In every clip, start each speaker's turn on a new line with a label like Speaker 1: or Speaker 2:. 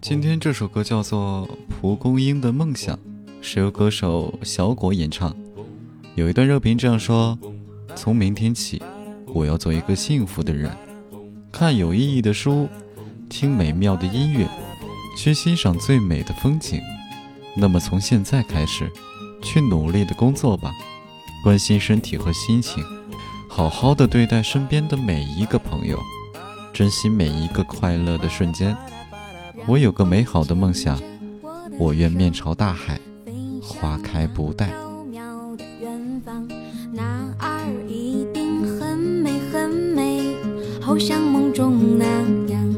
Speaker 1: 今天这首歌叫做《蒲公英的梦想》，是由歌手小果演唱。有一段热评这样说：“从明天起，我要做一个幸福的人，看有意义的书，听美妙的音乐，去欣赏最美的风景。那么从现在开始，去努力的工作吧，关心身体和心情，好好的对待身边的每一个朋友，珍惜每一个快乐的瞬间。”我有个美好的梦想，我愿面朝大海，花开不败。
Speaker 2: 那儿一定很美很美，好像梦中那样。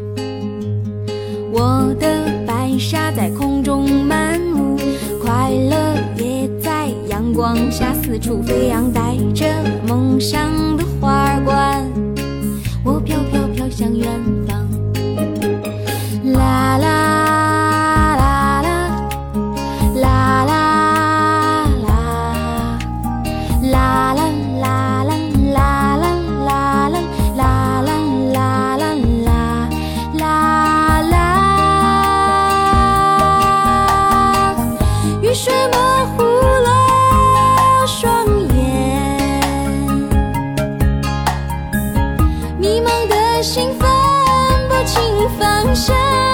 Speaker 2: 我的白纱在空中漫舞，快乐也在阳光下四处飞扬，带着梦想的花儿冠，我飘飘飘向远迷茫的心分不清方向。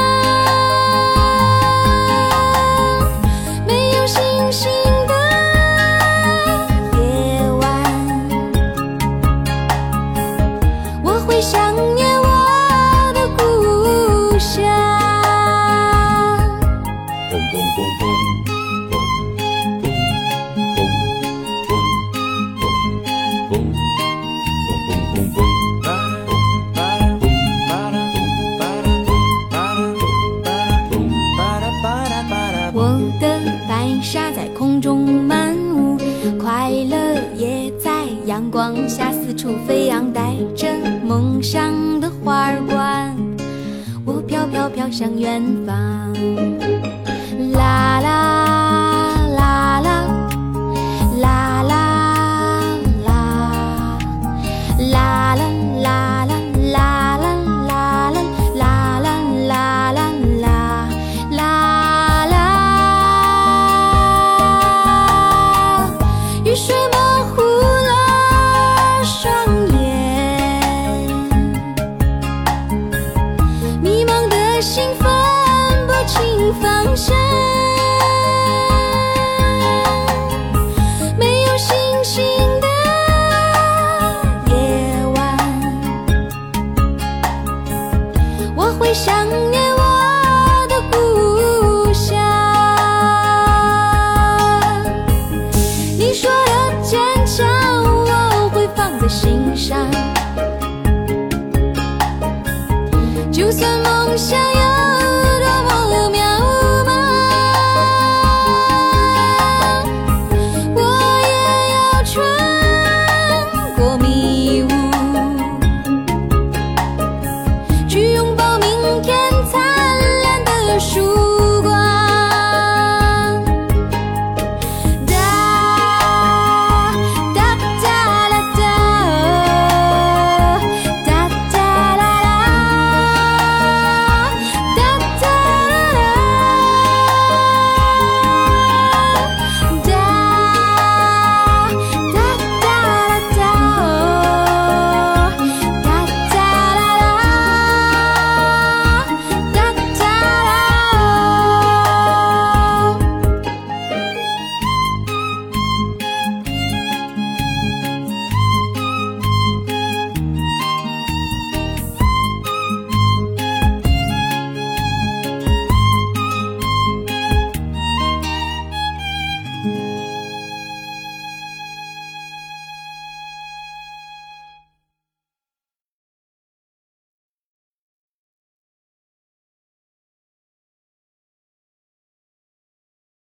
Speaker 2: 沙在空中漫舞，快乐也在阳光下四处飞扬，带着梦想的花儿冠，我飘飘飘向远方。心分不清方向，没有星星的夜晚，我会想念我的故乡。你说的坚强，我会放在心上，